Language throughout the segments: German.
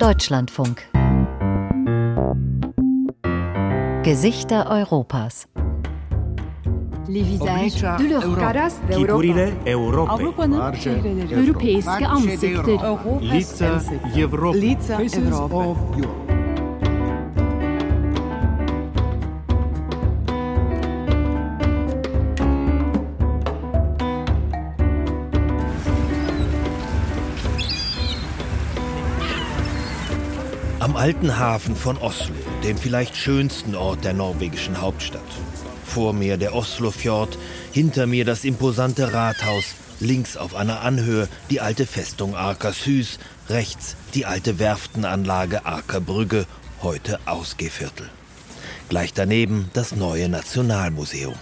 Deutschlandfunk. Gesichter Europas. Les visages de l'Europe. Figurile Europei. Avrupa'nın çehreleri. Europeiske ansikter. Lica Europei. Lica Europe. Am alten Hafen von Oslo, dem vielleicht schönsten Ort der norwegischen Hauptstadt. Vor mir der Oslofjord, hinter mir das imposante Rathaus, links auf einer Anhöhe die alte Festung Akershus, rechts die alte Werftenanlage Akerbrügge, heute Ausgehviertel. Gleich daneben das neue Nationalmuseum.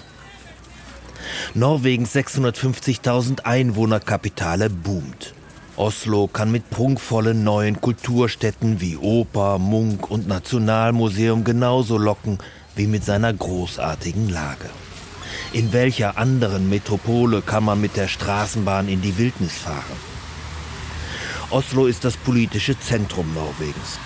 Norwegens 650.000 Einwohnerkapitale boomt. Oslo kann mit prunkvollen neuen Kulturstätten wie Oper, Munk und Nationalmuseum genauso locken wie mit seiner großartigen Lage. In welcher anderen Metropole kann man mit der Straßenbahn in die Wildnis fahren? Oslo ist das politische Zentrum Norwegens.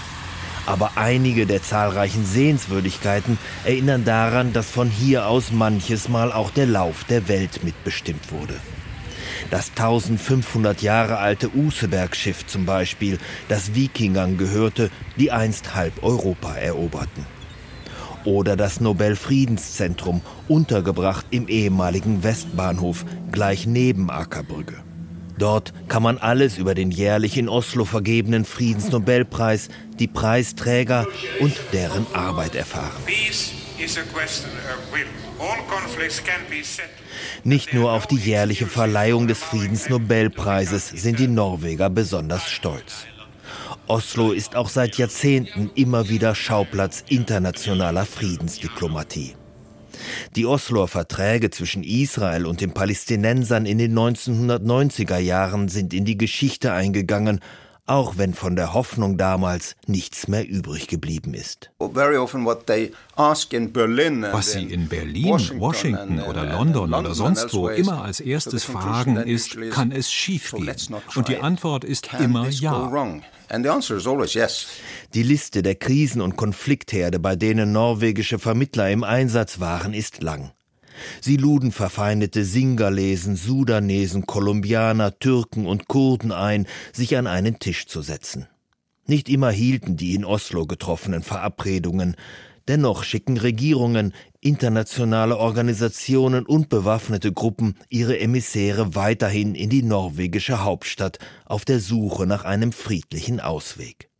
Aber einige der zahlreichen Sehenswürdigkeiten erinnern daran, dass von hier aus manches Mal auch der Lauf der Welt mitbestimmt wurde. Das 1500 Jahre alte Useberg-Schiff zum Beispiel, das Wikingern gehörte, die einst halb Europa eroberten. Oder das Nobelfriedenszentrum, untergebracht im ehemaligen Westbahnhof, gleich neben Ackerbrücke. Dort kann man alles über den jährlich in Oslo vergebenen Friedensnobelpreis, die Preisträger und deren Arbeit erfahren. Nicht nur auf die jährliche Verleihung des Friedensnobelpreises sind die Norweger besonders stolz. Oslo ist auch seit Jahrzehnten immer wieder Schauplatz internationaler Friedensdiplomatie. Die Osloer Verträge zwischen Israel und den Palästinensern in den 1990er Jahren sind in die Geschichte eingegangen auch wenn von der Hoffnung damals nichts mehr übrig geblieben ist. Was sie in Berlin, Washington oder London oder sonst wo immer als erstes fragen, ist, kann es schiefgehen? Und die Antwort ist immer ja. Die Liste der Krisen- und Konfliktherde, bei denen norwegische Vermittler im Einsatz waren, ist lang. Sie luden verfeindete Singalesen, Sudanesen, Kolumbianer, Türken und Kurden ein, sich an einen Tisch zu setzen. Nicht immer hielten die in Oslo getroffenen Verabredungen, dennoch schicken Regierungen, internationale Organisationen und bewaffnete Gruppen ihre Emissäre weiterhin in die norwegische Hauptstadt auf der Suche nach einem friedlichen Ausweg.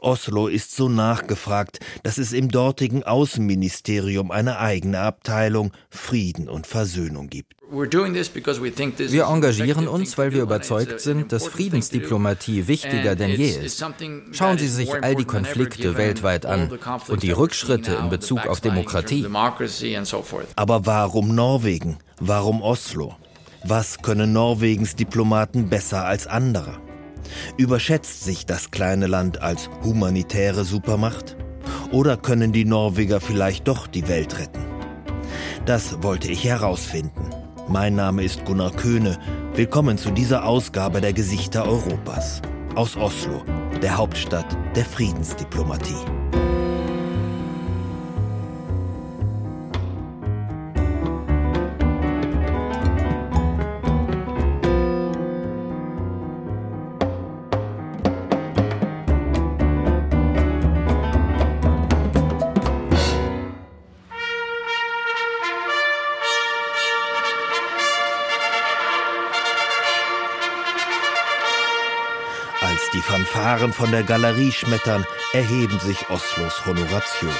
Oslo ist so nachgefragt, dass es im dortigen Außenministerium eine eigene Abteilung Frieden und Versöhnung gibt. Wir engagieren uns, weil wir überzeugt sind, dass Friedensdiplomatie wichtiger denn je ist. Schauen Sie sich all die Konflikte weltweit an und die Rückschritte in Bezug auf Demokratie. Aber warum Norwegen? Warum Oslo? Was können Norwegens Diplomaten besser als andere? Überschätzt sich das kleine Land als humanitäre Supermacht? Oder können die Norweger vielleicht doch die Welt retten? Das wollte ich herausfinden. Mein Name ist Gunnar Köhne. Willkommen zu dieser Ausgabe der Gesichter Europas. Aus Oslo, der Hauptstadt der Friedensdiplomatie. Fanfaren von der Galerie schmettern, erheben sich Oslos Honoratioren.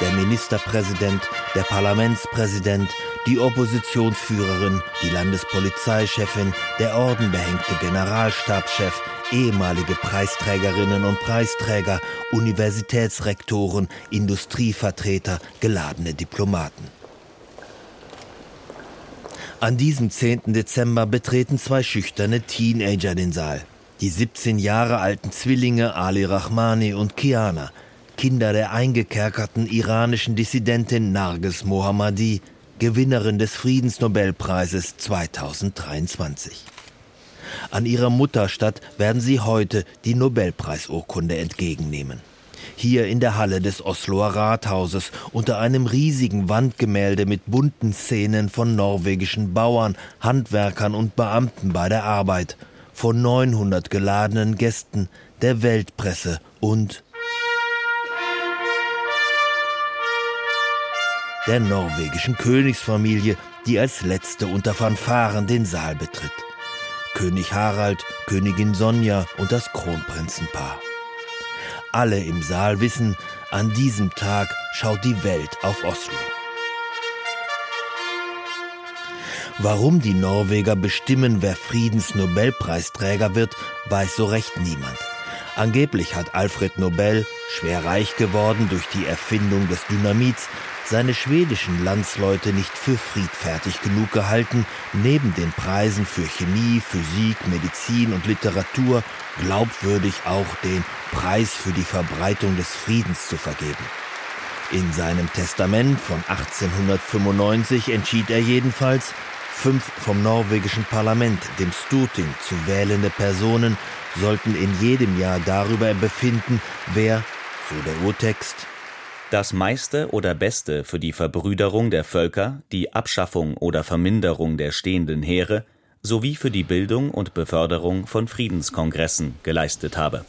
Der Ministerpräsident, der Parlamentspräsident, die Oppositionsführerin, die Landespolizeichefin, der ordenbehängte Generalstabschef, ehemalige Preisträgerinnen und Preisträger, Universitätsrektoren, Industrievertreter, geladene Diplomaten. An diesem 10. Dezember betreten zwei schüchterne Teenager den Saal. Die 17 Jahre alten Zwillinge Ali Rahmani und Kiana, Kinder der eingekerkerten iranischen Dissidentin Narges Mohammadi, Gewinnerin des Friedensnobelpreises 2023. An ihrer Mutterstadt werden sie heute die Nobelpreisurkunde entgegennehmen. Hier in der Halle des Osloer Rathauses unter einem riesigen Wandgemälde mit bunten Szenen von norwegischen Bauern, Handwerkern und Beamten bei der Arbeit, von 900 geladenen Gästen, der Weltpresse und der norwegischen Königsfamilie, die als letzte unter Fanfaren den Saal betritt. König Harald, Königin Sonja und das Kronprinzenpaar. Alle im Saal wissen, an diesem Tag schaut die Welt auf Oslo. Warum die Norweger bestimmen, wer Friedensnobelpreisträger wird, weiß so recht niemand. Angeblich hat Alfred Nobel, schwer reich geworden durch die Erfindung des Dynamits, seine schwedischen Landsleute nicht für friedfertig genug gehalten, neben den Preisen für Chemie, Physik, Medizin und Literatur glaubwürdig auch den Preis für die Verbreitung des Friedens zu vergeben. In seinem Testament von 1895 entschied er jedenfalls, fünf vom norwegischen Parlament, dem Storting, zu wählende Personen sollten in jedem Jahr darüber befinden, wer, so der Urtext, das meiste oder Beste für die Verbrüderung der Völker, die Abschaffung oder Verminderung der stehenden Heere sowie für die Bildung und Beförderung von Friedenskongressen geleistet habe.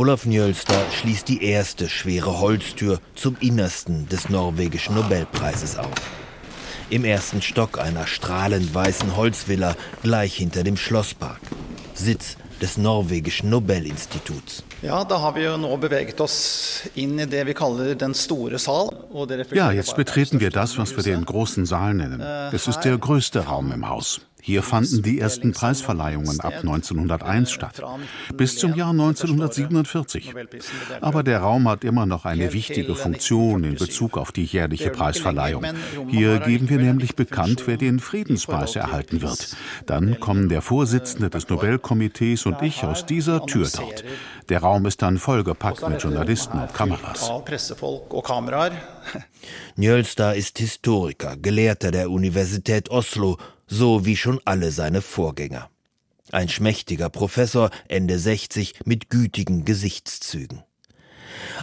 Olaf Njölster schließt die erste schwere Holztür zum Innersten des norwegischen Nobelpreises auf. Im ersten Stock einer strahlend weißen Holzvilla gleich hinter dem Schlosspark. Sitz des norwegischen Nobelinstituts. Ja, da har vi jo nå beveget oss inn i det kaller den store sal. Ja, jetzt betreten wir das, was wir den großen Saal nennen. Es ist der größte Raum im Haus. Hier fanden die ersten Preisverleihungen ab 1901 statt, bis zum Jahr 1947. Aber der Raum hat immer noch eine wichtige Funktion in Bezug auf die jährliche Preisverleihung. Hier geben wir nämlich bekannt, wer den Friedenspreis erhalten wird. Dann kommen der Vorsitzende des Nobelkomitees und ich aus dieser Tür dort. Der Raum ist dann vollgepackt mit Journalisten und Kameras. Njölstad ist Historiker, Gelehrter der Universität Oslo so wie schon alle seine Vorgänger. Ein schmächtiger Professor, Ende 60, mit gütigen Gesichtszügen.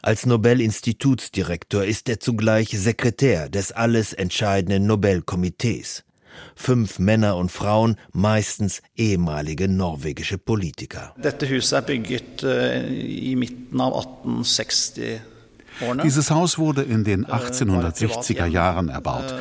Als Nobel-Institutsdirektor ist er zugleich Sekretär des alles entscheidenden Nobelkomitees. Fünf Männer und Frauen, meistens ehemalige norwegische Politiker. Dette huset er bygget uh, i midten av 1860 dieses Haus wurde in den 1860er Jahren erbaut.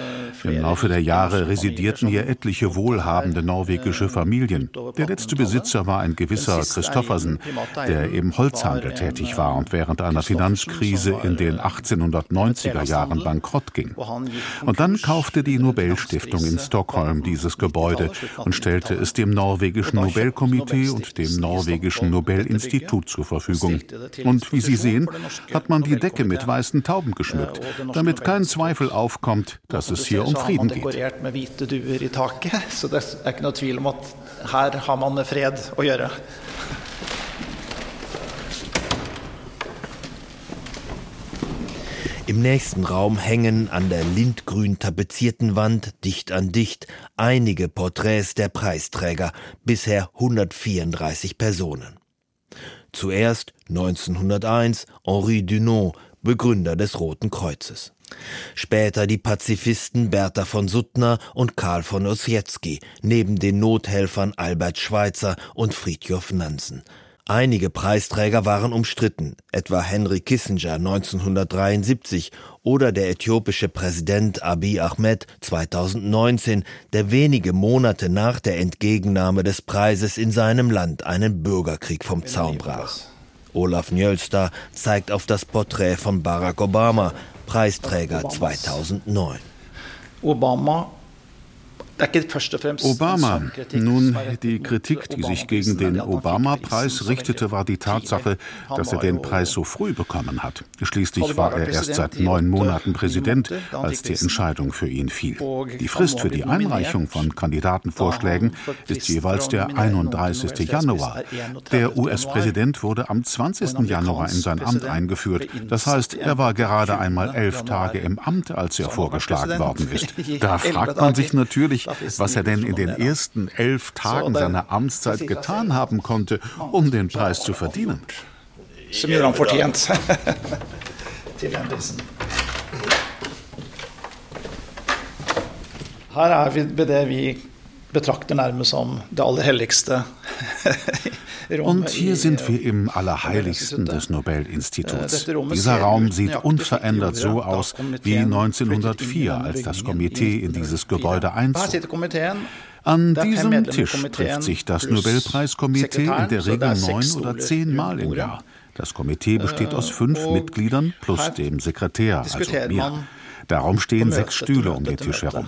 Im Laufe der Jahre residierten hier etliche wohlhabende norwegische Familien. Der letzte Besitzer war ein gewisser Christoffersen, der im Holzhandel tätig war und während einer Finanzkrise in den 1890er Jahren bankrott ging. Und dann kaufte die Nobelstiftung in Stockholm dieses Gebäude und stellte es dem norwegischen Nobelkomitee und dem norwegischen Nobelinstitut zur Verfügung. Und wie Sie sehen, hat man die Decke mit weißen Tauben geschmückt, damit kein Zweifel aufkommt, dass es hier um Frieden geht. Im nächsten Raum hängen an der lindgrün tapezierten Wand dicht an dicht einige Porträts der Preisträger, bisher 134 Personen. Zuerst 1901 Henri Dunant, Begründer des Roten Kreuzes. Später die Pazifisten Bertha von Suttner und Karl von Ossietzky, neben den Nothelfern Albert Schweitzer und Fridtjof Nansen. Einige Preisträger waren umstritten, etwa Henry Kissinger 1973 oder der äthiopische Präsident Abiy Ahmed 2019, der wenige Monate nach der Entgegennahme des Preises in seinem Land einen Bürgerkrieg vom Zaun brach. Olaf Njölster zeigt auf das Porträt von Barack Obama, Preisträger 2009. Obama Obama. Nun, die Kritik, die sich gegen den Obama-Preis richtete, war die Tatsache, dass er den Preis so früh bekommen hat. Schließlich war er erst seit neun Monaten Präsident, als die Entscheidung für ihn fiel. Die Frist für die Einreichung von Kandidatenvorschlägen ist jeweils der 31. Januar. Der US-Präsident wurde am 20. Januar in sein Amt eingeführt. Das heißt, er war gerade einmal elf Tage im Amt, als er vorgeschlagen worden ist. Da fragt man sich natürlich, was er denn in den ersten elf Tagen seiner Amtszeit getan haben konnte, um den Preis zu verdienen. Som gjorde han fortjent Her er vi ved det vi betrakter nærmest som det aller helligste Und hier sind wir im Allerheiligsten des Nobel-Instituts. Dieser Raum sieht unverändert so aus wie 1904, als das Komitee in dieses Gebäude einzog. An diesem Tisch trifft sich das Nobelpreiskomitee in der Regel neun oder zehn Mal im Jahr. Das Komitee besteht aus fünf Mitgliedern plus dem Sekretär, also mir. Darum stehen sechs Stühle um den Tisch herum.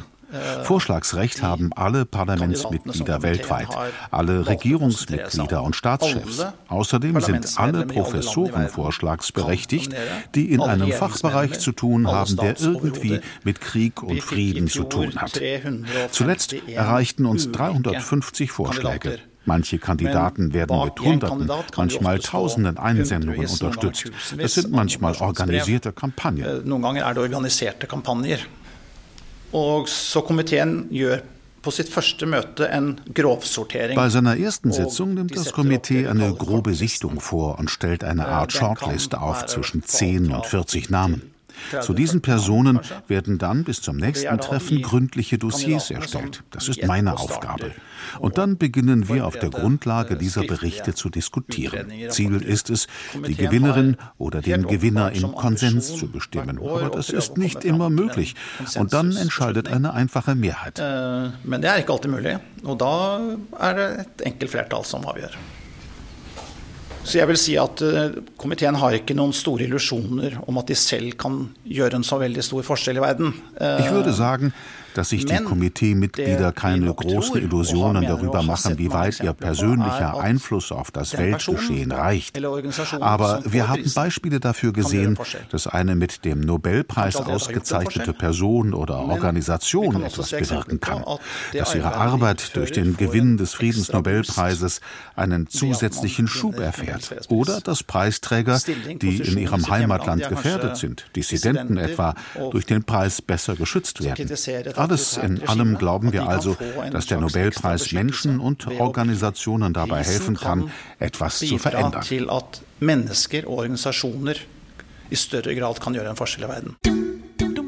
Vorschlagsrecht haben alle Parlamentsmitglieder weltweit, alle Regierungsmitglieder und Staatschefs. Außerdem sind alle Professoren vorschlagsberechtigt, die in einem Fachbereich zu tun haben, der irgendwie mit Krieg und Frieden zu tun hat. Zuletzt erreichten uns 350 Vorschläge. Manche Kandidaten werden mit Hunderten, manchmal Tausenden Einsendungen unterstützt. Es sind manchmal organisierte Kampagnen. Og så komiteen gjør. Bei seiner ersten Sitzung nimmt das Komitee eine grobe Sichtung vor und stellt eine Art Shortlist auf zwischen 10 und 40 Namen. Zu diesen Personen werden dann bis zum nächsten Treffen gründliche Dossiers erstellt. Das ist meine Aufgabe. Und dann beginnen wir auf der Grundlage dieser Berichte zu diskutieren. Ziel ist es, die Gewinnerin oder den Gewinner im Konsens zu bestimmen. Aber das ist nicht immer möglich. Und dann entscheidet eine einfache Mehrheit. Men det er ikke alltid mulig. Og da er det et enkelt flertall som avgjør. Så jeg vil si at uh, komiteen har ikke noen store illusjoner om at de selv kan gjøre en så veldig stor forskjell i verden. Jeg würde sagen, dass sich die Komiteemitglieder keine großen Illusionen darüber machen, wie weit ihr persönlicher Einfluss auf das Weltgeschehen reicht. Aber wir haben Beispiele dafür gesehen, dass eine mit dem Nobelpreis ausgezeichnete Person oder Organisation etwas bewirken kann, dass ihre Arbeit durch den Gewinn des Friedensnobelpreises einen zusätzlichen Schub erfährt. Oder dass Preisträger, die in ihrem Heimatland gefährdet sind, Dissidenten etwa, durch den Preis besser geschützt werden. Alles in allem glauben wir also, dass der Nobelpreis Menschen und Organisationen dabei helfen kann, etwas zu verändern. Mennesker og organisasjoner i større grad kan gjøre en forskjell i verden.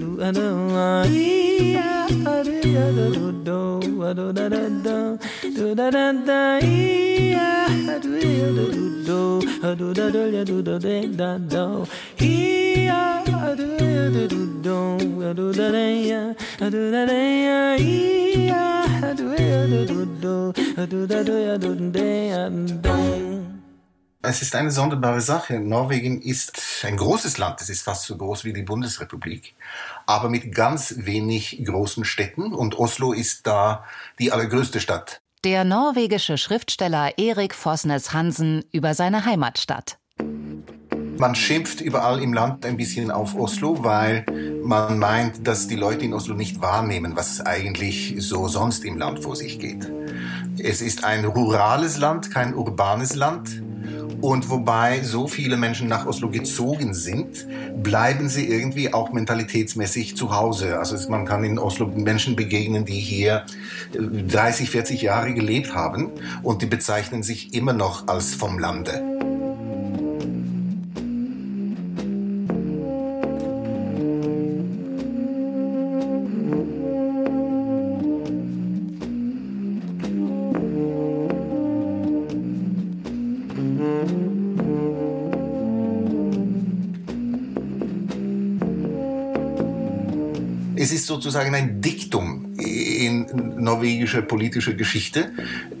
do da do ya do day and dong Es ist eine sonderbare Sache. Norwegen ist ein großes Land. Es ist fast so groß wie die Bundesrepublik, aber mit ganz wenig großen Städten. Und Oslo ist da die allergrößte Stadt. Der norwegische Schriftsteller Erik Fosnes Hansen über seine Heimatstadt. Man schimpft überall im Land ein bisschen auf Oslo, weil man meint, dass die Leute in Oslo nicht wahrnehmen, was eigentlich so sonst im Land vor sich geht. Es ist ein rurales Land, kein urbanes Land. Und wobei so viele Menschen nach Oslo gezogen sind, bleiben sie irgendwie auch mentalitätsmäßig zu Hause. Also man kann in Oslo Menschen begegnen, die hier 30, äh, 40 Jahre gelebt haben und die bezeichnen sich immer noch als vom Lande. Es ist sozusagen ein Diktum in norwegischer politischer Geschichte,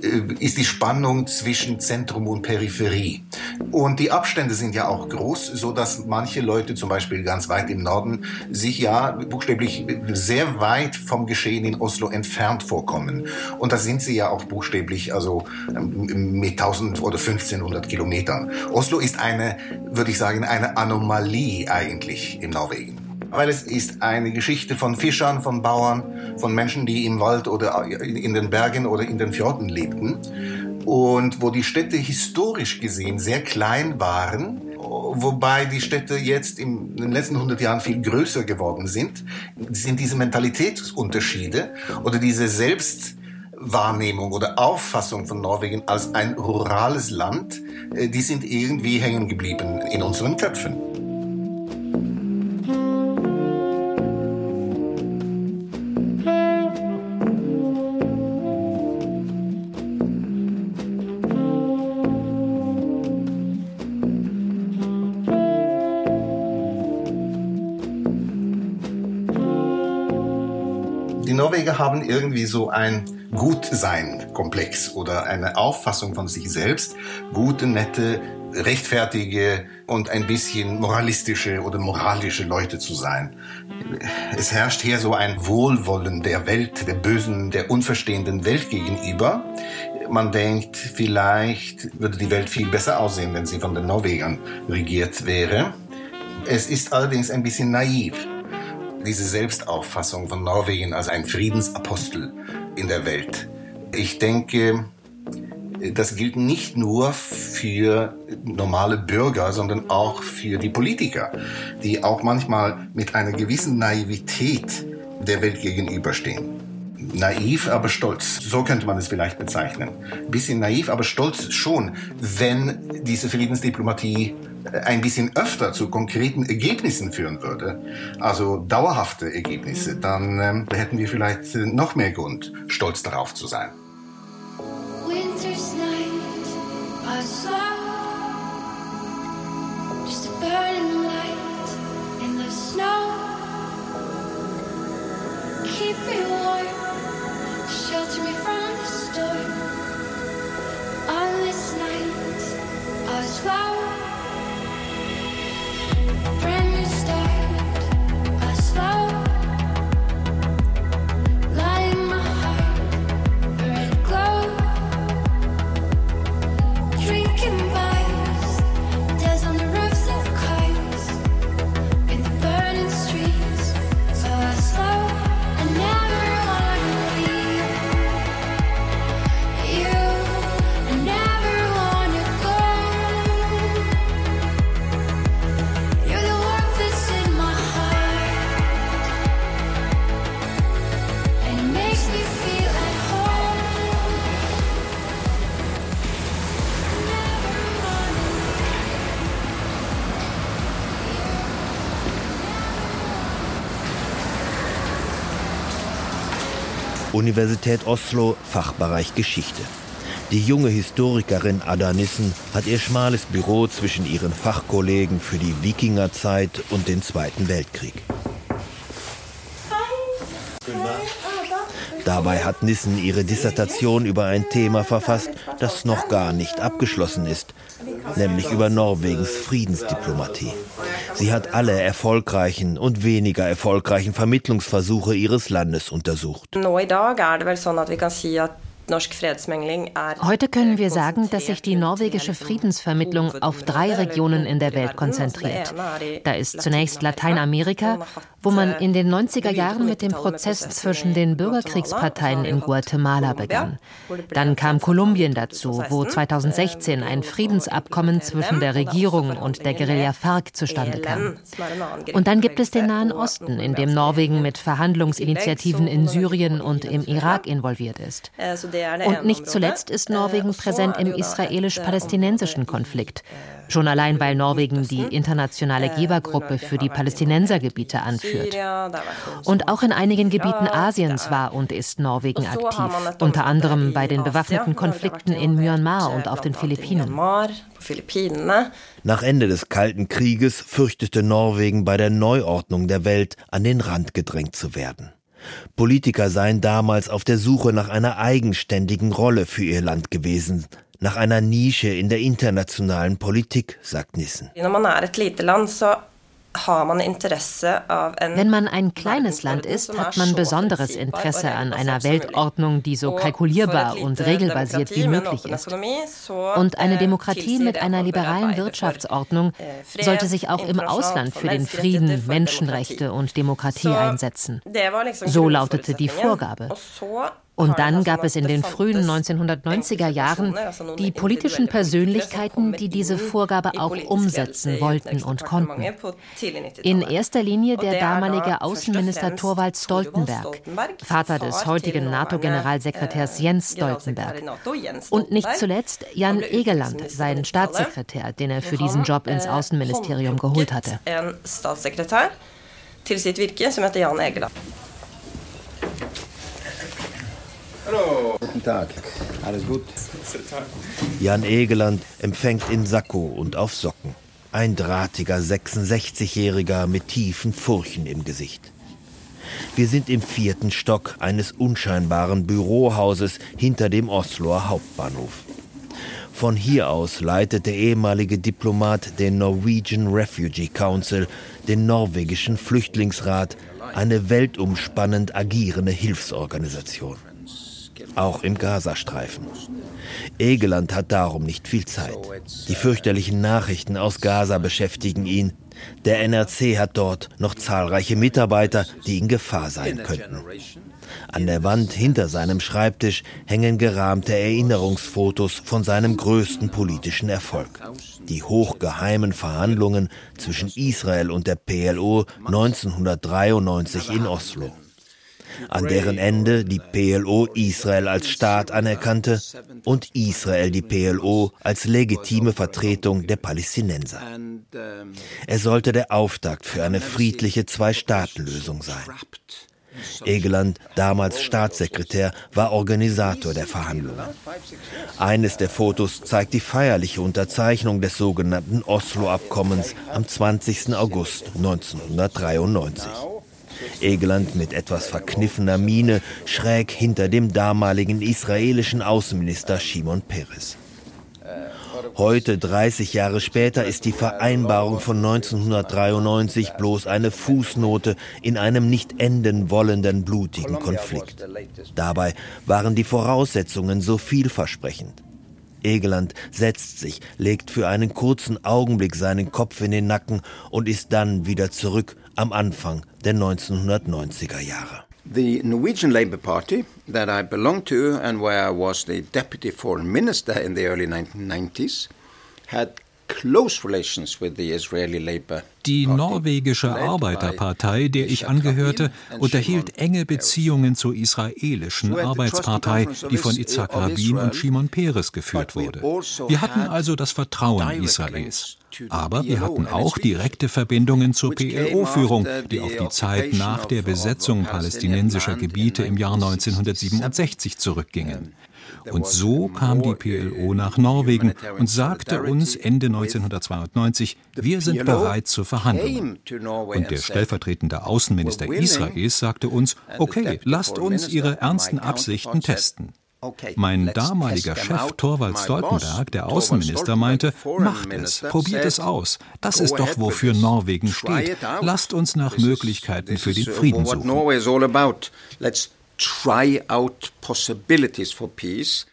äh, ist die Spannung zwischen Zentrum und Peripherie. Und die Abstände sind ja auch groß, so dass manche Leute, zum Beispiel ganz weit im Norden, sich ja buchstäblich sehr weit vom Geschehen in Oslo entfernt vorkommen. Und da sind sie ja auch buchstäblich, also ähm, mit 1000 oder 1500 Kilometern. Oslo ist eine, würde ich sagen, eine Anomalie eigentlich in Norwegen weil es ist eine Geschichte von Fischern, von Bauern, von Menschen, die im Wald oder in den Bergen oder in den Fjorden lebten und wo die Städte historisch gesehen sehr klein waren, wobei die Städte jetzt in den letzten 100 Jahren viel größer geworden sind, sind diese Mentalitätsunterschiede oder diese Selbstwahrnehmung oder Auffassung von Norwegen als ein rurales Land, äh, die sind irgendwie hängen geblieben in unseren Köpfen. Irgendwie so ein Gutsein-Komplex oder eine Auffassung von sich selbst, gute, nette, rechtfertige und ein bisschen moralistische oder moralische Leute zu sein. Es herrscht hier so ein Wohlwollen der Welt, der bösen, der unverstehenden Welt gegenüber. Man denkt, vielleicht würde die Welt viel besser aussehen, wenn sie von den Norwegern regiert wäre. Es ist allerdings ein bisschen naiv diese Selbstauffassung von Norwegen als ein Friedensapostel in der Welt. Ich denke, das gilt nicht nur für normale Bürger, sondern auch für die Politiker, die auch manchmal mit einer gewissen Naivität der Welt gegenüberstehen. Naiv, aber stolz. So könnte man es vielleicht bezeichnen. Bisschen naiv, aber stolz schon, wenn diese Friedensdiplomatie ein bisschen öfter zu konkreten Ergebnissen führen würde, also dauerhafte Ergebnisse, dann ähm, hätten wir vielleicht äh, noch mehr Grund, stolz darauf zu sein. Keep me warm, shelter me from the storm. On this night, I Friend Universität Oslo, Fachbereich Geschichte. Die junge Historikerin Ada Nissen hat ihr schmales Büro zwischen ihren Fachkollegen für die Wikingerzeit und den Zweiten Weltkrieg. Dabei hat Nissen ihre Dissertation über ein Thema verfasst, das noch gar nicht abgeschlossen ist, nämlich über Norwegens Friedensdiplomatie. Sie hat alle erfolgreichen und weniger erfolgreichen Vermittlungsversuche ihres Landes untersucht. Heute können wir sagen, dass sich die norwegische Friedensvermittlung auf drei Regionen in der Welt konzentriert. Da ist zunächst Lateinamerika, wo man in den 90er Jahren mit dem Prozess zwischen den Bürgerkriegsparteien in Guatemala begann. Dann kam Kolumbien dazu, wo 2016 ein Friedensabkommen zwischen der Regierung und der Guerilla FARC zustande kam. Und dann gibt es den Nahen Osten, in dem Norwegen mit Verhandlungsinitiativen in Syrien und im Irak involviert ist. Und nicht zuletzt ist Norwegen präsent im israelisch-palästinensischen Konflikt. Schon allein, weil Norwegen die internationale Gebergruppe für die Palästinensergebiete anführt. Und auch in einigen Gebieten Asiens war und ist Norwegen aktiv, unter anderem bei den bewaffneten Konflikten in Myanmar und auf den Philippinen. Nach Ende des Kalten Krieges fürchtete Norwegen bei der Neuordnung der Welt an den Rand gedrängt zu werden. Politiker seien damals auf der Suche nach einer eigenständigen Rolle für ihr Land gewesen, nach einer Nische in der internationalen Politik, sagt Nissen. Wenn man ein kleines Land ist, hat man besonderes Interesse an einer Weltordnung, die so kalkulierbar und regelbasiert wie möglich ist. Und eine Demokratie mit einer liberalen Wirtschaftsordnung sollte sich auch im Ausland für den Frieden, Menschenrechte und Demokratie einsetzen. So lautete die Vorgabe. Und dann gab es in den frühen 1990er Jahren die politischen Persönlichkeiten, die diese Vorgabe auch umsetzen wollten und konnten. In erster Linie der damalige Außenminister Thorvald Stoltenberg, Vater des heutigen NATO-Generalsekretärs Jens Stoltenberg. Und nicht zuletzt Jan Egeland, sein Staatssekretär, den er für diesen Job ins Außenministerium geholt hatte. Til sitt virke, som heter Jan Egeland. Hallo. Guten Tag. Alles gut? Jan Egeland empfängt in Sakko und auf Socken. Ein drahtiger 66-Jähriger mit tiefen Furchen im Gesicht. Wir sind im vierten Stock eines unscheinbaren Bürohauses hinter dem Osloer Hauptbahnhof. Von hier aus leitet der ehemalige Diplomat den Norwegian Refugee Council, den norwegischen Flüchtlingsrat, eine weltumspannend agierende Hilfsorganisation auch im Gazastreifen. Egeland hat darum nicht viel Zeit. Die fürchterlichen Nachrichten aus Gaza beschäftigen ihn. Der NRC hat dort noch zahlreiche Mitarbeiter, die in Gefahr sein könnten. An der Wand hinter seinem Schreibtisch hängen gerahmte Erinnerungsfotos von seinem größten politischen Erfolg. Die hochgeheimen Verhandlungen zwischen Israel und der PLO 1993 in Oslo an deren Ende die PLO Israel als Staat anerkannte und Israel die PLO als legitime Vertretung der Palästinenser. Er sollte der Auftakt für eine friedliche Zwei-Staaten-Lösung sein. Egeland, damals Staatssekretär, war Organisator der Verhandlungen. Eines der Fotos zeigt die feierliche Unterzeichnung des sogenannten Oslo-Abkommens am 20. August 1993. Egeland mit etwas verkniffener Miene schräg hinter dem damaligen israelischen Außenminister Shimon Peres. Heute, 30 Jahre später, ist die Vereinbarung von 1993 bloß eine Fußnote in einem nicht enden wollenden blutigen Konflikt. Dabei waren die Voraussetzungen so vielversprechend. Egeland setzt sich, legt für einen kurzen Augenblick seinen Kopf in den Nacken und ist dann wieder zurück am Anfang der 1990er Jahre. The Norwegian Labour Party that I belonged to and where I was the deputy foreign minister in the early 1990s had die norwegische Arbeiterpartei, der ich angehörte, unterhielt enge Beziehungen zur israelischen Arbeitspartei, die von Itzhak Rabin und Shimon Peres geführt wurde. Also Wir hatten also das Vertrauen Israels. Aber wir hatten auch direkte Verbindungen zur PLO-Führung, die auf die Zeit nach der Besetzung palästinensischer Gebiete im Jahr 1967 zurückgingen. Und so kam die PLO nach Norwegen und sagte uns Ende 1992, wir sind bereit zur Verhandlung. Und der stellvertretende Außenminister Israels sagte uns, okay, lasst uns Ihre ernsten Absichten testen. Mein damaliger Chef Thorvald Stoltenberg, der Außenminister, meinte, macht es, probiert es aus. Das ist doch, wofür Norwegen steht. Lasst uns nach Möglichkeiten für den Frieden suchen. Try out possibilities for peace.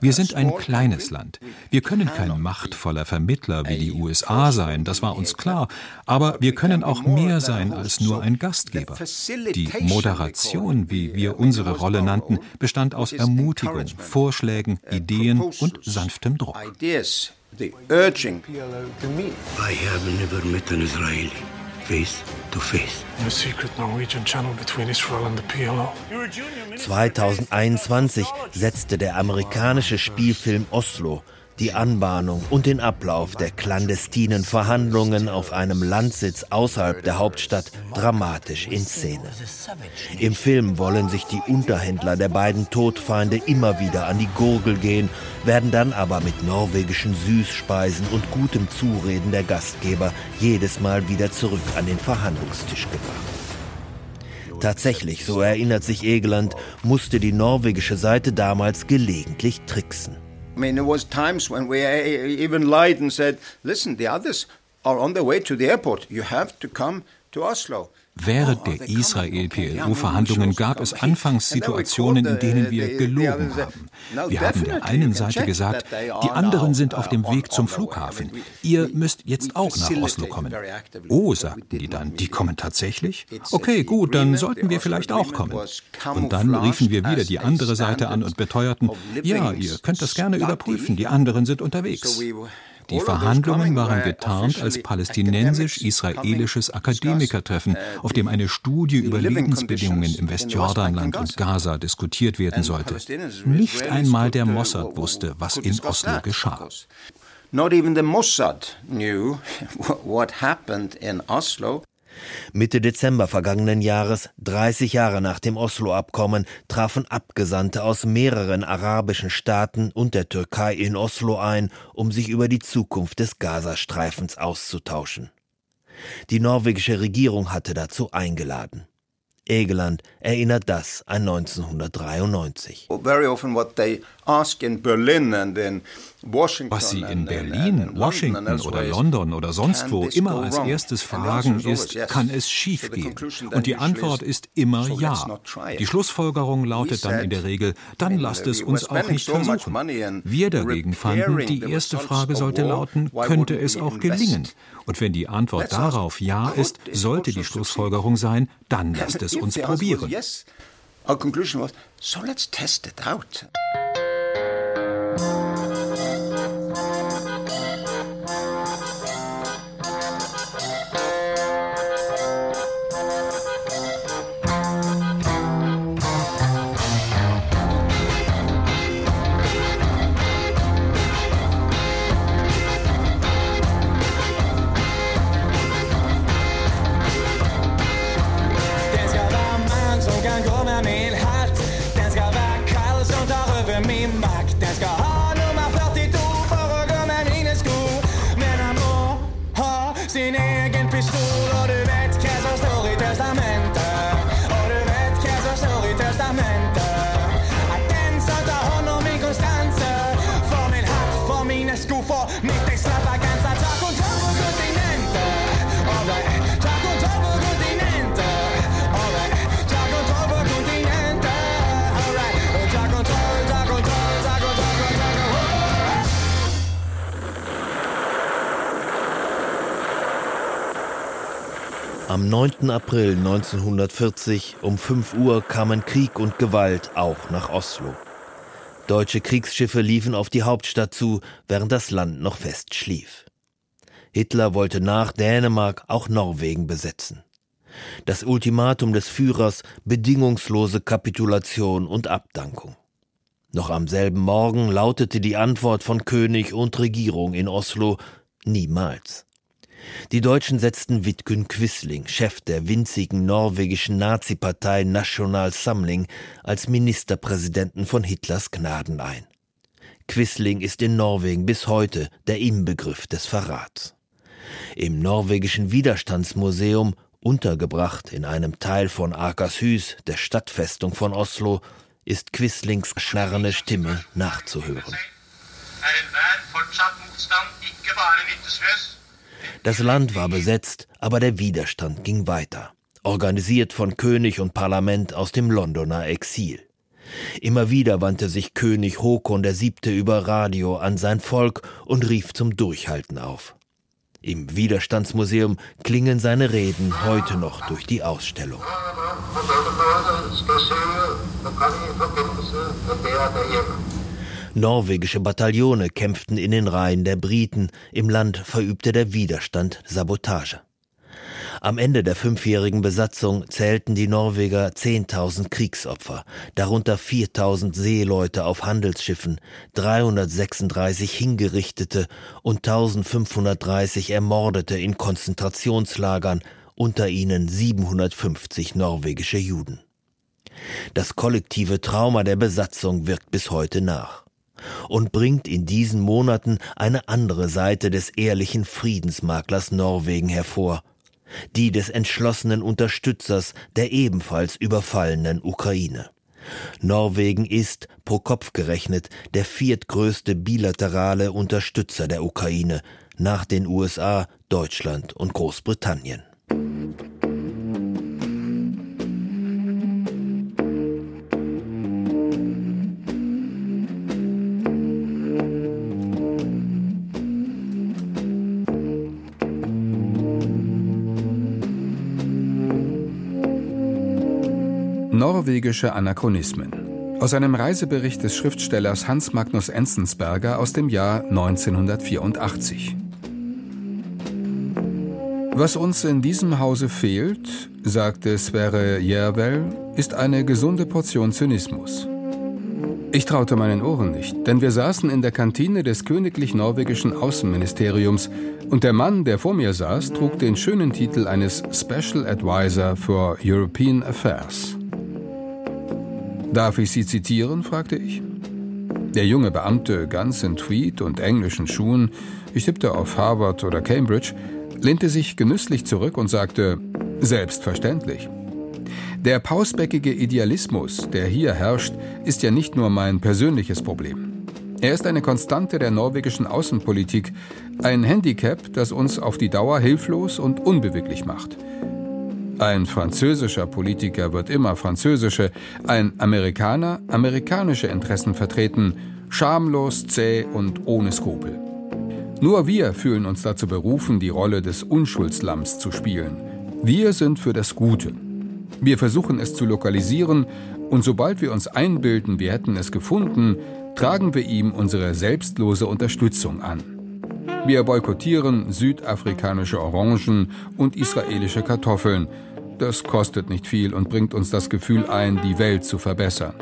Wir sind ein kleines Land. Wir können kein machtvoller Vermittler wie die USA sein, das war uns klar, aber wir können auch mehr sein als nur ein Gastgeber. Die Moderation, wie wir unsere Rolle nannten, bestand aus Ermutigung, Vorschlägen, Ideen und sanftem Druck. I have never met an Israeli face to face. 2021 setzte der amerikanische Spielfilm Oslo die Anbahnung und den Ablauf der clandestinen Verhandlungen auf einem Landsitz außerhalb der Hauptstadt dramatisch in Szene. Im Film wollen sich die Unterhändler der beiden Todfeinde immer wieder an die Gurgel gehen, werden dann aber mit norwegischen Süßspeisen und gutem Zureden der Gastgeber jedes Mal wieder zurück an den Verhandlungstisch gebracht. Tatsächlich, so erinnert sich Egeland, musste die norwegische Seite damals gelegentlich tricksen. I mean, there was times when we eh, even lied and said, listen, the others are on their way to the airport. You have to come to Oslo. Während der Israel-PLO-Verhandlungen gab es anfangs Situationen, in denen wir gelogen haben. Wir haben der einen Seite gesagt, die anderen sind auf dem Weg zum Flughafen. Ihr müsst jetzt auch nach Oslo kommen. Oh, sagten die dann, die kommen tatsächlich? Okay, gut, dann sollten wir vielleicht auch kommen. Und dann riefen wir wieder die andere Seite an und beteuerten, ja, ihr könnt das gerne überprüfen, die anderen sind unterwegs. Die Verhandlungen waren getarnt als palästinensisch-israelisches Akademikertreffen, auf dem eine Studie über Lebensbedingungen im Westjordanland und Gaza diskutiert werden sollte. Nicht einmal der Mossad wusste, was in Oslo geschah. Not even the Mossad knew what happened in Oslo. Mitte Dezember vergangenen Jahres, 30 Jahre nach dem Oslo-Abkommen, trafen Abgesandte aus mehreren arabischen Staaten und der Türkei in Oslo ein, um sich über die Zukunft des Gazastreifens auszutauschen. Die norwegische Regierung hatte dazu eingeladen. Egeland erinnert das an 1993. Very often what they was Sie in Berlin, Washington oder London oder sonst wo immer als erstes fragen, ist, kann es schiefgehen? Und die Antwort ist immer ja. Die Schlussfolgerung lautet dann in der Regel, dann lasst es uns auch nicht versuchen. Wir dagegen fanden, die erste Frage sollte lauten, könnte es auch gelingen? Und wenn die Antwort darauf ja ist, sollte die Schlussfolgerung sein, dann lasst es uns probieren. Our conclusion was, so let's test it out. 9. April 1940 um 5 Uhr kamen Krieg und Gewalt auch nach Oslo. Deutsche Kriegsschiffe liefen auf die Hauptstadt zu, während das Land noch fest schlief. Hitler wollte nach Dänemark auch Norwegen besetzen. Das Ultimatum des Führers bedingungslose Kapitulation und Abdankung. Noch am selben Morgen lautete die Antwort von König und Regierung in Oslo niemals. Die Deutschen setzten Vidkun Quisling, Chef der winzigen norwegischen Nazi-Partei National Samling, als Ministerpräsidenten von Hitlers Gnaden ein. Quisling ist in Norwegen bis heute der Inbegriff des Verrats. Im norwegischen Widerstandsmuseum, untergebracht in einem Teil von Akershus, der Stadtfestung von Oslo, ist Quislings schnarrende Stimme nachzuhören. Das Land war besetzt, aber der Widerstand ging weiter. organisiert von König und Parlament aus dem Londoner Exil. Immer wieder wandte sich König Håkon VII. über Radio an sein Volk und rief zum Durchhalten auf. Im Widerstandsmuseum klingen seine Reden heute noch durch die Ausstellung. Norwegische Bataillone kämpften in den Reihen der Briten, im Land verübte der Widerstand Sabotage. Am Ende der fünfjährigen Besatzung zählten die Norweger 10.000 Kriegsopfer, darunter 4.000 Seeleute auf Handelsschiffen, 336 Hingerichtete und 1.530 Ermordete in Konzentrationslagern, unter ihnen 750 norwegische Juden. Das kollektive Trauma der Besatzung wirkt bis heute nach und bringt in diesen Monaten eine andere Seite des ehrlichen Friedensmaklers Norwegen hervor – die des entschlossenen Unterstützers der ebenfalls überfallenen Ukraine. Norwegen ist, pro Kopf gerechnet, der viertgrößte bilaterale Unterstützer der Ukraine nach den USA, Deutschland und Großbritannien. Norwegische Anachronismen. Aus einem Reisebericht des Schriftstellers Hans Magnus Enzensberger aus dem Jahr 1984. Was uns in diesem Hause fehlt, sagte Sverre Jervel, ist eine gesunde Portion Zynismus. Ich traute meinen Ohren nicht, denn wir saßen in der Kantine des königlich norwegischen Außenministeriums und der Mann, der vor mir saß, trug den schönen Titel eines Special Advisor for European Affairs. Darf ich Sie zitieren? fragte ich. Der junge Beamte, ganz in Tweed und englischen Schuhen, ich tippte auf Harvard oder Cambridge, lehnte sich genüsslich zurück und sagte, selbstverständlich. Der pausbäckige Idealismus, der hier herrscht, ist ja nicht nur mein persönliches Problem. Er ist eine Konstante der norwegischen Außenpolitik, ein Handicap, das uns auf die Dauer hilflos und unbeweglich macht. Ein französischer Politiker wird immer französische, ein Amerikaner amerikanische Interessen vertreten, schamlos, zäh und ohne Skrupel. Nur wir fühlen uns dazu berufen, die Rolle des Unschuldslamms zu spielen. Wir sind für das Gute. Wir versuchen es zu lokalisieren und sobald wir uns einbilden, wir hätten es gefunden, tragen wir ihm unsere selbstlose Unterstützung an. Wir boykottieren südafrikanische Orangen und israelische Kartoffeln. Das kostet nicht viel und bringt uns das Gefühl ein, die Welt zu verbessern.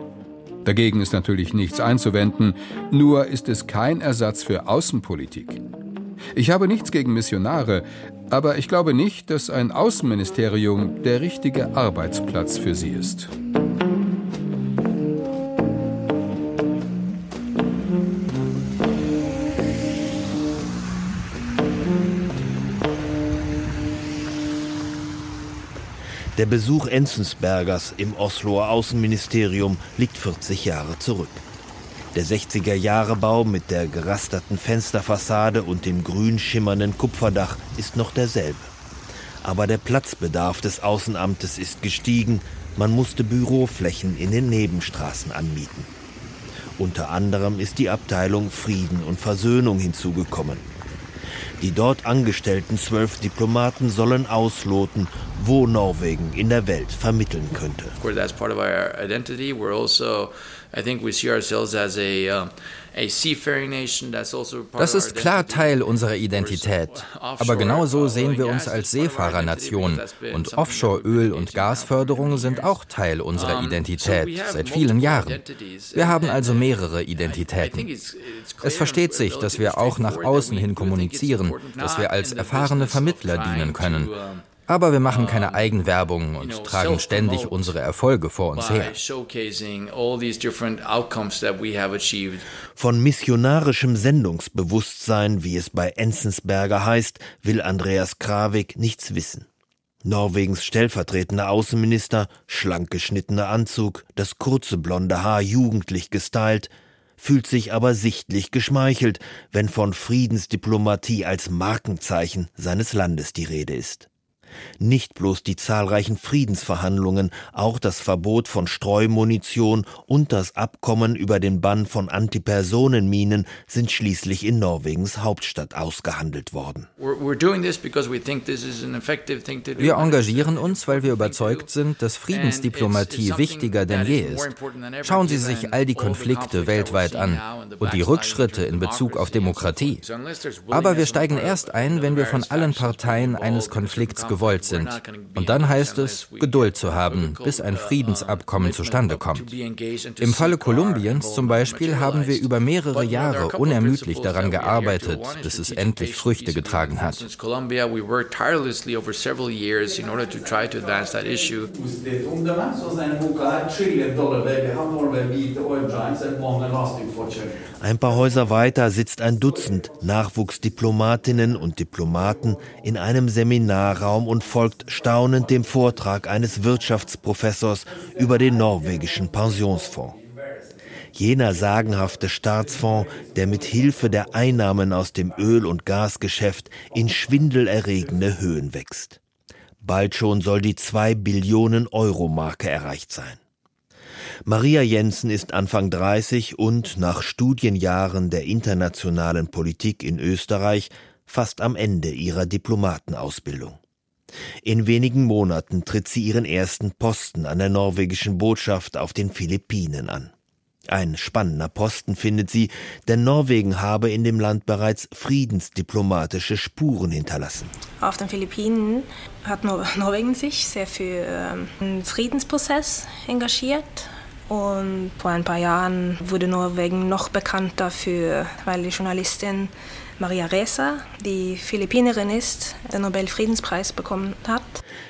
Dagegen ist natürlich nichts einzuwenden, nur ist es kein Ersatz für Außenpolitik. Ich habe nichts gegen Missionare, aber ich glaube nicht, dass ein Außenministerium der richtige Arbeitsplatz für sie ist. Der Besuch Enzensbergers im Osloer Außenministerium liegt 40 Jahre zurück. Der 60er-Jahre-Bau mit der gerasterten Fensterfassade und dem grün schimmernden Kupferdach ist noch derselbe. Aber der Platzbedarf des Außenamtes ist gestiegen, man musste Büroflächen in den Nebenstraßen anmieten. Unter anderem ist die Abteilung Frieden und Versöhnung hinzugekommen. Die dort angestellten zwölf Diplomaten sollen ausloten, wo Norwegen in der Welt vermitteln könnte. Also das ist klar Teil unserer Identität. Aber genauso sehen wir uns als Seefahrernation. Und Offshore-Öl- und Gasförderung sind auch Teil unserer Identität seit vielen Jahren. Wir haben also mehrere Identitäten. Es versteht sich, dass wir auch nach außen hin kommunizieren, dass wir als erfahrene Vermittler dienen können. Aber wir machen keine Eigenwerbung und tragen ständig unsere Erfolge vor uns her. Von missionarischem Sendungsbewusstsein, wie es bei Enzensberger heißt, will Andreas Kravik nichts wissen. Norwegens stellvertretender Außenminister, schlank geschnittener Anzug, das kurze blonde Haar jugendlich gestylt, fühlt sich aber sichtlich geschmeichelt, wenn von Friedensdiplomatie als Markenzeichen seines Landes die Rede ist. Nicht bloß die zahlreichen Friedensverhandlungen, auch das Verbot von Streumunition und das Abkommen über den Bann von Antipersonenminen sind schließlich in Norwegens Hauptstadt ausgehandelt worden. Wir engagieren uns, weil wir überzeugt sind, dass Friedensdiplomatie wichtiger denn je ist. Schauen Sie sich all die Konflikte weltweit an und die Rückschritte in Bezug auf Demokratie. Aber wir steigen erst ein, wenn wir von allen Parteien eines Konflikts gewollt sind. Und dann heißt es, Geduld zu haben, bis ein Friedensabkommen zustande kommt. Im Falle Kolumbiens zum Beispiel haben wir über mehrere Jahre unermüdlich daran gearbeitet, bis es endlich Früchte getragen hat. Ein paar Häuser weiter sitzt ein Dutzend Nachwuchsdiplomatinnen und Diplomaten in einem Seminarraum und folgt staunend dem Vortrag eines Wirtschaftsprofessors über den norwegischen Pensionsfonds. Jener sagenhafte Staatsfonds, der mit Hilfe der Einnahmen aus dem Öl- und Gasgeschäft in schwindelerregende Höhen wächst. Bald schon soll die 2 Billionen Euro Marke erreicht sein. Maria Jensen ist Anfang 30 und nach Studienjahren der internationalen Politik in Österreich fast am Ende ihrer Diplomatenausbildung. In wenigen Monaten tritt sie ihren ersten Posten an der norwegischen Botschaft auf den Philippinen an. Ein spannender Posten findet sie, denn Norwegen habe in dem Land bereits friedensdiplomatische Spuren hinterlassen. Auf den Philippinen hat Norwegen sich sehr für ähm, Friedensprozess engagiert und vor ein paar Jahren wurde Norwegen noch bekannter dafür, weil die Journalistin Maria Reza, die Philippinerin ist, den Nobelfriedenspreis bekommen hat.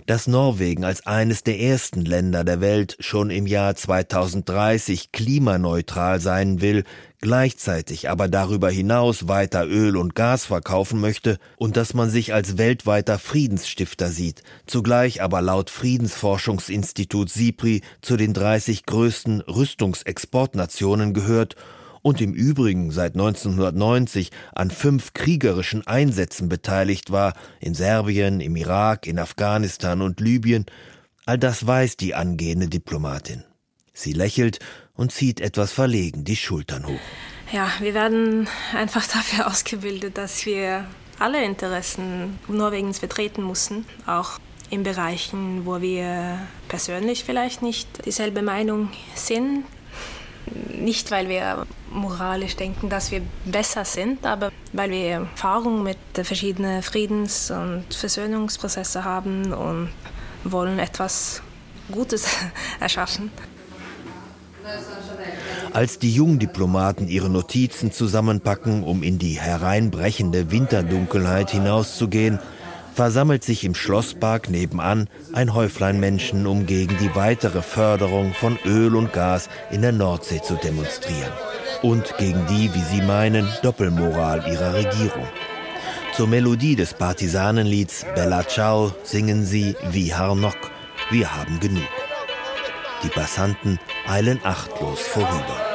Dass Norwegen als eines der ersten Länder der Welt schon im Jahr 2030 klimaneutral sein will, gleichzeitig aber darüber hinaus weiter Öl und Gas verkaufen möchte und dass man sich als weltweiter Friedensstifter sieht, zugleich aber laut Friedensforschungsinstitut SIPRI zu den 30 größten Rüstungsexportnationen gehört und im Übrigen seit 1990 an fünf kriegerischen Einsätzen beteiligt war, in Serbien, im Irak, in Afghanistan und Libyen, all das weiß die angehende Diplomatin. Sie lächelt und zieht etwas verlegen die Schultern hoch. Ja, wir werden einfach dafür ausgebildet, dass wir alle Interessen Norwegens vertreten müssen, auch in Bereichen, wo wir persönlich vielleicht nicht dieselbe Meinung sind. Nicht, weil wir moralisch denken, dass wir besser sind, aber weil wir Erfahrung mit verschiedenen Friedens- und Versöhnungsprozessen haben und wollen etwas Gutes erschaffen. Als die Jungdiplomaten ihre Notizen zusammenpacken, um in die hereinbrechende Winterdunkelheit hinauszugehen, versammelt sich im Schlosspark nebenan ein Häuflein Menschen, um gegen die weitere Förderung von Öl und Gas in der Nordsee zu demonstrieren. Und gegen die, wie sie meinen, Doppelmoral ihrer Regierung. Zur Melodie des Partisanenlieds Bella Ciao singen sie wie Harnock, wir haben genug. Die Passanten eilen achtlos vorüber.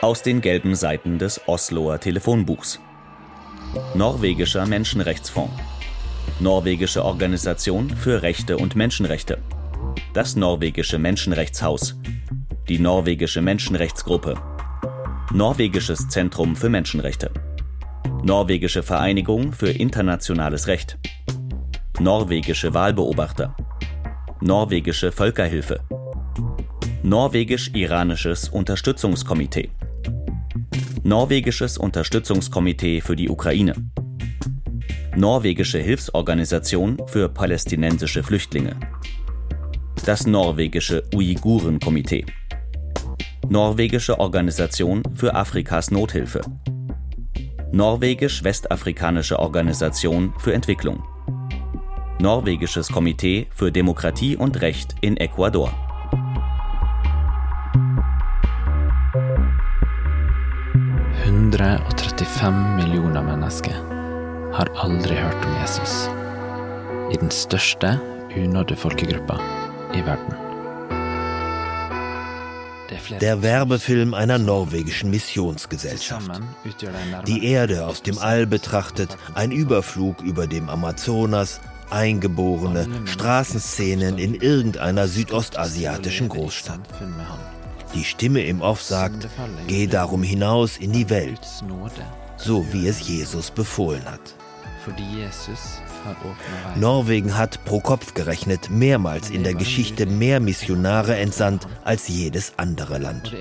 Aus den gelben Seiten des Osloer Telefonbuchs. Norwegischer Menschenrechtsfonds. Norwegische Organisation für Rechte und Menschenrechte. Das norwegische Menschenrechtshaus. Die norwegische Menschenrechtsgruppe. Norwegisches Zentrum für Menschenrechte. Norwegische Vereinigung für internationales Recht. Norwegische Wahlbeobachter. Norwegische Völkerhilfe. Norwegisch-Iranisches Unterstützungskomitee. Norwegisches Unterstützungskomitee für die Ukraine. Norwegische Hilfsorganisation für palästinensische Flüchtlinge. Das norwegische Uigurenkomitee. Norwegische Organisation für Afrikas Nothilfe. Norwegisch-Westafrikanische Organisation für Entwicklung. Norwegisches Komitee für Demokratie und Recht in Ecuador. 135 millioner mennesker har aldri hørt om Jesus. I den største unådde folkegruppa i verden. Der Werbefilm einer norwegischen Missionsgesellschaft. Die Erde aus dem All betrachtet, ein Überflug über dem Amazonas, Eingeborene, Straßenszenen in irgendeiner südostasiatischen Großstadt. Die Stimme im Off sagt, geh darum hinaus in die Welt, so wie es Jesus befohlen hat. Norwegen hat pro Kopf gerechnet mehrmals in der Geschichte mehr Missionare entsandt als jedes andere Land.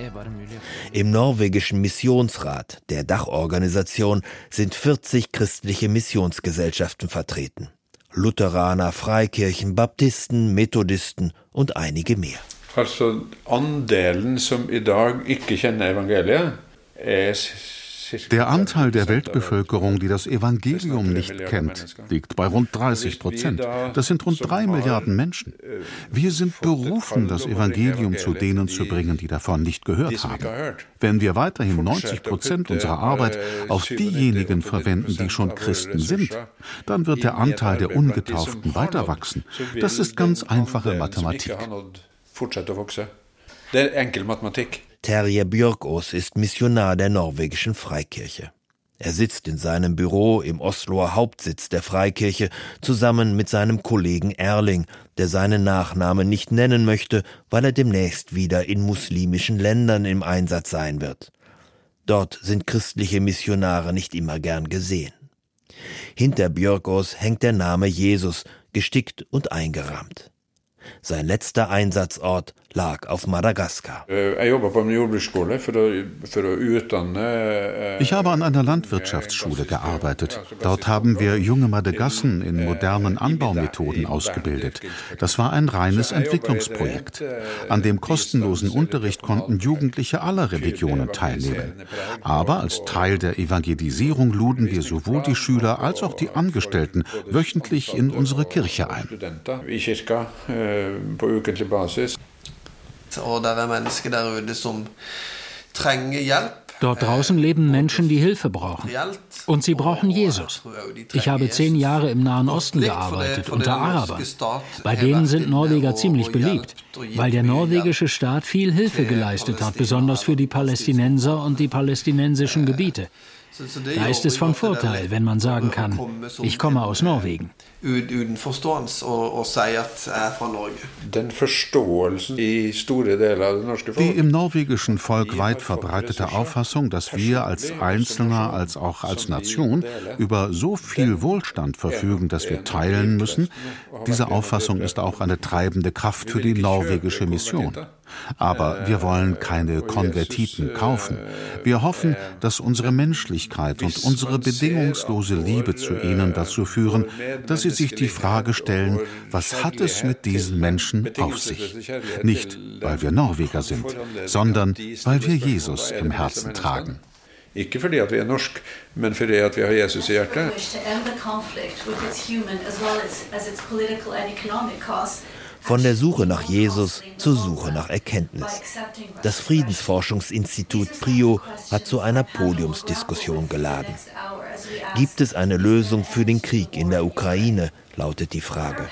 Im norwegischen Missionsrat, der Dachorganisation, sind 40 christliche Missionsgesellschaften vertreten. Lutheraner, Freikirchen, Baptisten, Methodisten und einige mehr. Altså andelen som i dag ikke kjenner evangeliet, er der Anteil der Weltbevölkerung, die das Evangelium nicht kennt, liegt bei rund 30 Prozent. Das sind rund drei Milliarden Menschen. Wir sind berufen, das Evangelium zu denen zu bringen, die davon nicht gehört haben. Wenn wir weiterhin 90 Prozent unserer Arbeit auf diejenigen verwenden, die schon Christen sind, dann wird der Anteil der Ungetauften weiter wachsen. Das ist ganz einfache Mathematik. Det er enkel matematikk. Terje Björkås ist Missionar der norwegischen Freikirche. Er sitzt in seinem Büro im Osloer Hauptsitz der Freikirche zusammen mit seinem Kollegen Erling, der seinen Nachnamen nicht nennen möchte, weil er demnächst wieder in muslimischen Ländern im Einsatz sein wird. Dort sind christliche Missionare nicht immer gern gesehen. Hinter Björkås hängt der Name Jesus, gestickt und eingerahmt. Sein letzter Einsatzort lag auf Madagaskar. Äh, ich habe an einer Landwirtschaftsschule gearbeitet. Dort haben wir junge Madagassen in modernen Anbaumethoden ausgebildet. Das war ein reines Entwicklungsprojekt. An dem kostenlosen Unterricht konnten Jugendliche aller Religionen teilnehmen. Aber als Teil der Evangelisierung luden wir sowohl die Schüler als auch die Angestellten wöchentlich in unsere Kirche ein. Og det er mennesker der ute som trenger hjelp. Dort draußen leben Menschen, die Hilfe brauchen. Und sie brauchen Jesus. Ich habe zehn Jahre im Nahen Osten gearbeitet, unter Arabern. Bei denen sind Norweger ziemlich beliebt, weil der norwegische Staat viel Hilfe geleistet hat, besonders für die Palästinenser und die palästinensischen Gebiete. Da ist es von Vorteil, wenn man sagen kann, ich komme aus Norwegen. Die im norwegischen Volk weit verbreitete Auffassung, dass wir als Einzelner als auch als Nation über so viel Wohlstand verfügen, dass wir teilen müssen, diese Auffassung ist auch eine treibende Kraft für die norwegische Mission. Aber wir wollen keine Konvertiten kaufen. Wir hoffen, dass unsere Menschlichkeit und unsere bedingungslose Liebe zu ihnen dazu führen, dass sie sich die Frage stellen, was hat es mit diesen Menschen auf sich? Nicht, weil wir Norweger sind, sondern weil wir Jesus im Herzen tragen. Ikke fordi at vi er norsk, men fordi at vi har Jesus i hjertet. Von der Suche nach Jesus zur Suche nach Erkenntnis. Das Friedensforschungsinstitut PRIO hat zu einer Podiumsdiskussion geladen. Gibt es eine Lösung für den Krieg in der Ukraine, lautet die Frage.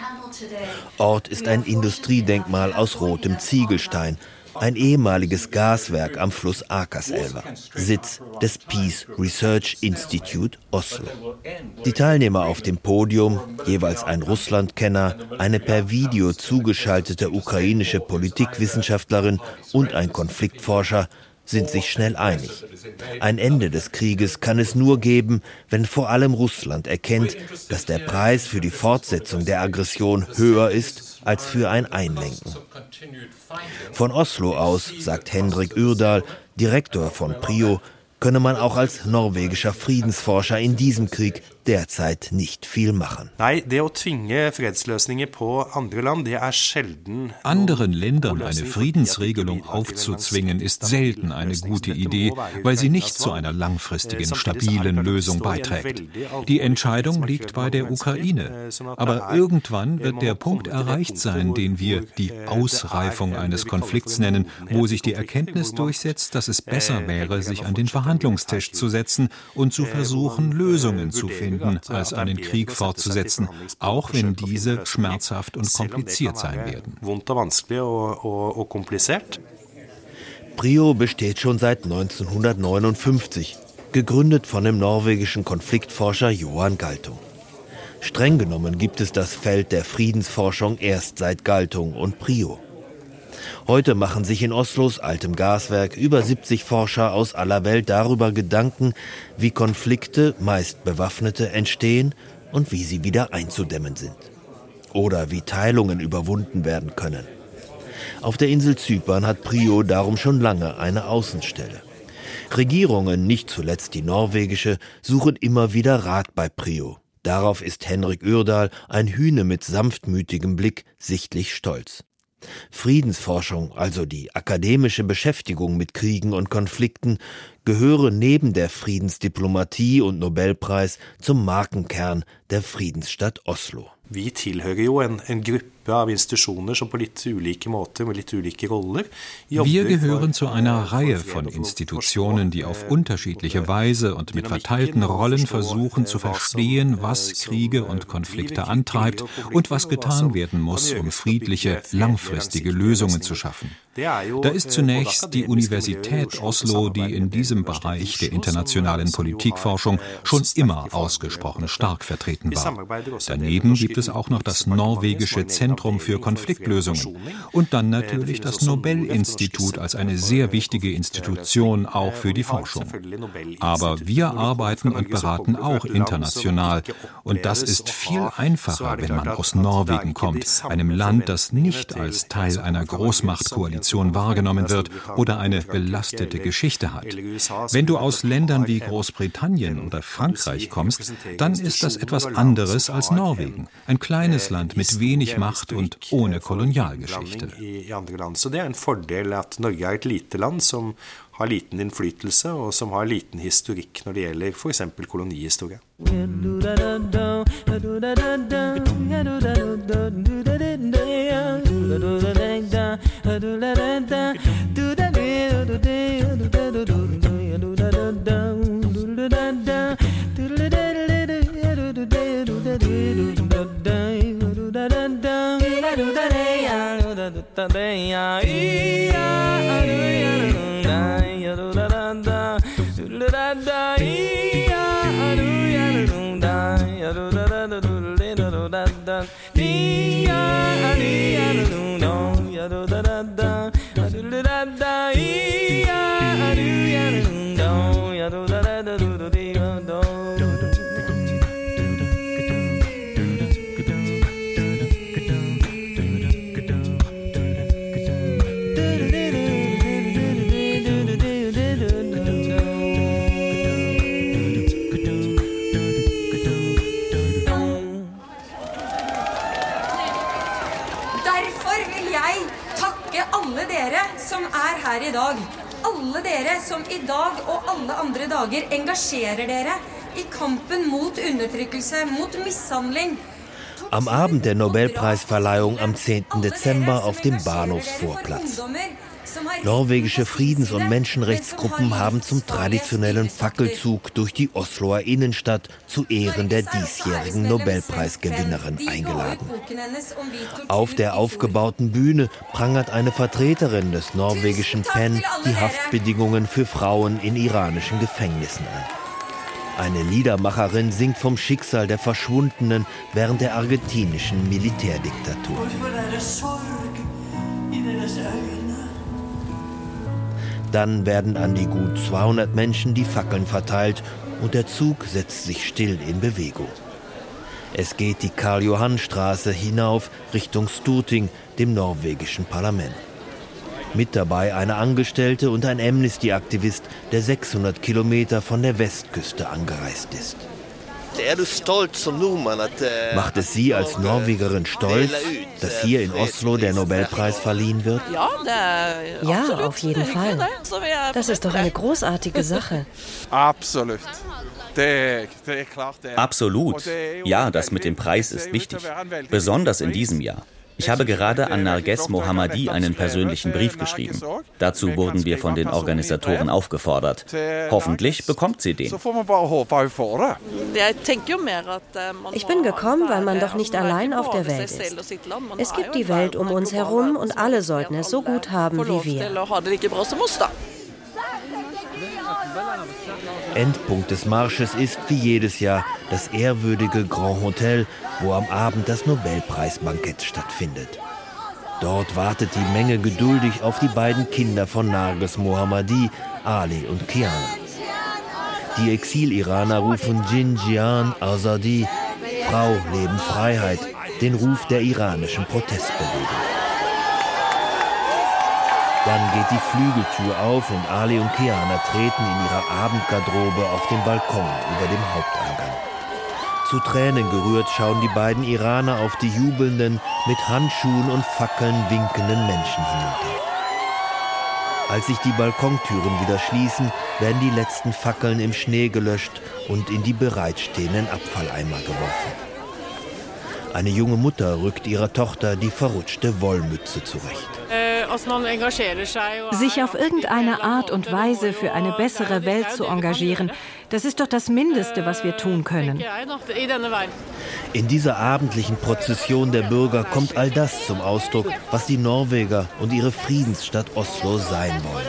Ort ist ein Industriedenkmal aus rotem Ziegelstein, ein ehemaliges Gaswerk am Fluss Akerselva, Sitz des Peace Research Institute Oslo. Die Teilnehmer auf dem Podium, jeweils ein Russlandkenner, eine per Video zugeschaltete ukrainische Politikwissenschaftlerin und ein Konfliktforscher, sind sich schnell einig. Ein Ende des Krieges kann es nur geben, wenn vor allem Russland erkennt, dass der Preis für die Fortsetzung der Aggression höher ist als für ein Einlenken. Von Oslo aus, sagt Hendrik Urdal, Direktor von Prio, könne man auch als norwegischer Friedensforscher in diesem Krieg derzeit nicht viel machen. Anderen Ländern eine Friedensregelung aufzuzwingen, ist selten eine gute Idee, weil sie nicht zu einer langfristigen, stabilen Lösung beiträgt. Die Entscheidung liegt bei der Ukraine. Aber irgendwann wird der Punkt erreicht sein, den wir die Ausreifung eines Konflikts nennen, wo sich die Erkenntnis durchsetzt, dass es besser wäre, sich an den Verhandlungstisch zu setzen und zu versuchen, Lösungen zu finden, als einen Krieg fortzusetzen, auch wenn diese schmerzhaft und kompliziert sein werden. Prio besteht schon seit 1959, gegründet von dem norwegischen Konfliktforscher Johan Galtung. Streng genommen gibt es das Feld der Friedensforschung erst seit Galtung und Prio. Heute machen sich in Oslos altem Gaswerk über 70 Forscher aus aller Welt darüber Gedanken, wie Konflikte, meist bewaffnete, entstehen und wie sie wieder einzudämmen sind. Oder wie Teilungen überwunden werden können. Auf der Insel Zypern hat Prio darum schon lange eine Außenstelle. Regierungen, nicht zuletzt die norwegische, suchen immer wieder Rat bei Prio. Darauf ist Henrik Urdal, ein Hühne mit sanftmütigem Blick, sichtlich stolz. Friedensforschung, also die akademische Beschäftigung mit Kriegen und Konflikten, gehöre neben der Friedensdiplomatie und Nobelpreis zum Markenkern der Friedensstadt Oslo. Vi tilhører jo en, en gruppe av institusjoner som på litt ulike måter, med litt ulike roller, Wir gehören zu einer Reihe von Institutionen, die auf unterschiedliche Weise und mit verteilten Rollen versuchen zu verstehen, was Kriege und Konflikte antreibt und was getan werden muss, um friedliche, langfristige Lösungen zu schaffen. Da ist zunächst die Universität Oslo, die in diesem Bereich der internationalen Politikforschung schon immer ausgesprochen stark vertreten war. Daneben gibt es auch noch das norwegische Zentrum für Konfliktlösungen und dann natürlich das Nobelinstitut als eine sehr wichtige Institution auch für die Forschung. Aber wir arbeiten und beraten auch international und das ist viel einfacher, wenn man aus Norwegen kommt, einem Land, das nicht als Teil einer Großmachtkoalition wahrgenommen wird oder eine belastete Geschichte hat. Wenn du aus Ländern wie Großbritannien oder Frankreich kommst, dann ist das etwas anderes als Norwegen, ein kleines Land mit wenig Macht macht und ohne Kolonialgeschichte. Det er en fordel at Norge er et lite land som har liten innflytelse, og som har liten historikk når det gjelder f.eks. kolonihistorie. Musikk Yeah. I dag. Alle dere som i dag og alle andre dager engasjerer dere i kampen mot undertrykkelse, mot mishandling. Am Abend der Nobelpreisverleihung am 10. Dezember auf dem Bahnhofsvorplatz. Norwegische Friedens- und Menschenrechtsgruppen haben zum traditionellen Fackelzug durch die Osloer Innenstadt zu Ehren der diesjährigen Nobelpreisgewinnerin eingeladen. Auf der aufgebauten Bühne prangert eine Vertreterin des norwegischen PEN die Haftbedingungen für Frauen in iranischen Gefängnissen an. Eine Liedermacherin singt vom Schicksal der Verschwundenen während der argentinischen Militärdiktatur. Dann werden an die gut 200 Menschen die Fackeln verteilt und der Zug setzt sich still in Bewegung. Es geht die Karl-Johann-Straße hinauf Richtung Stuting, dem norwegischen Parlament. Mit dabei eine Angestellte und ein Amnesty-Aktivist, der 600 Kilometer von der Westküste angereist ist. Macht es Sie als Norwegerin stolz, dass hier in Oslo der Nobelpreis verliehen wird? Ja, auf jeden Fall. Das ist doch eine großartige Sache. Absolut. Absolut. Ja, das mit dem Preis ist wichtig. Besonders in diesem Jahr. Ich habe gerade an Narges Mohammadi einen persönlichen Brief geschrieben. Dazu wurden wir von den Organisatoren aufgefordert. Hoffentlich bekommt sie den. Ich bin gekommen, weil man doch nicht allein auf der Welt ist. Es gibt die Welt um uns herum und alle sollten es so gut haben wie wir. Endpunkt des Marsches ist wie jedes Jahr das ehrwürdige Grand Hotel, wo am Abend das Nobelpreisbankett stattfindet. Dort wartet die Menge geduldig auf die beiden Kinder von Narges Mohammadi, Ali und Kiana. Die Exil-Iraner rufen Jinjian Azadi, Frau, Leben, Freiheit, den Ruf der iranischen Protestbewegung. Dann geht die Flügeltür auf und Ali und Kiana treten in ihrer Abendgarderobe auf den Balkon über dem Haupteingang. Zu Tränen gerührt schauen die beiden Iraner auf die jubelnden, mit Handschuhen und Fackeln winkenden Menschen hinunter. Als sich die Balkontüren wieder schließen, werden die letzten Fackeln im Schnee gelöscht und in die bereitstehenden Abfalleimer geworfen. Eine junge Mutter rückt ihrer Tochter die verrutschte Wollmütze zurecht. Sich auf irgendeine Art und Weise für eine bessere Welt zu engagieren, das ist doch das Mindeste, was wir tun können. In dieser abendlichen Prozession der Bürger kommt all das zum Ausdruck, was die Norweger und ihre Friedensstadt Oslo sein wollen.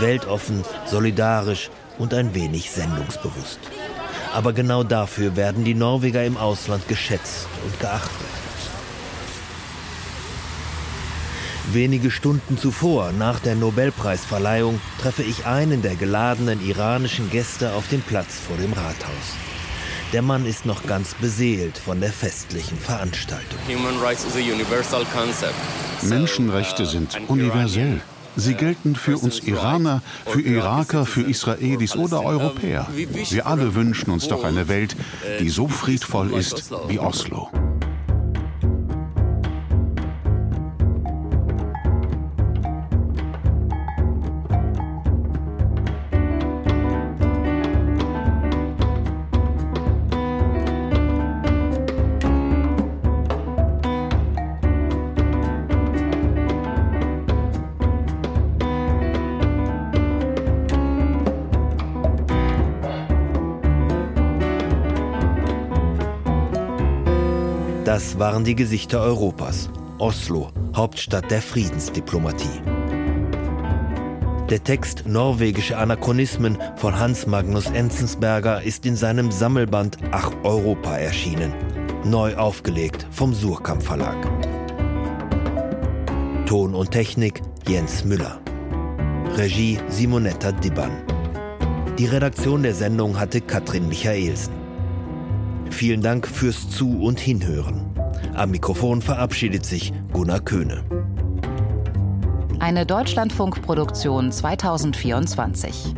Weltoffen, solidarisch und ein wenig sendungsbewusst. Aber genau dafür werden die Norweger im Ausland geschätzt und geachtet. Wenige Stunden zuvor, nach der Nobelpreisverleihung, treffe ich einen der geladenen iranischen Gäste auf dem Platz vor dem Rathaus. Der Mann ist noch ganz beseelt von der festlichen Veranstaltung. Menschenrechte sind universell. Sie gelten für uns Iraner, für Iraker, für Israelis oder Europäer. Wir alle wünschen uns doch eine Welt, die so friedvoll ist wie Oslo. Das waren die Gesichter Europas. Oslo, Hauptstadt der Friedensdiplomatie. Der Text Norwegische Anachronismen von Hans Magnus Enzensberger ist in seinem Sammelband Ach Europa erschienen. Neu aufgelegt vom Surkamp Verlag. Ton und Technik Jens Müller. Regie Simonetta Dibban. Die Redaktion der Sendung hatte Katrin Michaelsen. Vielen Dank fürs Zu- und Hinhören. Am Mikrofon verabschiedet sich Gunnar Köhne. Eine Deutschlandfunkproduktion 2024.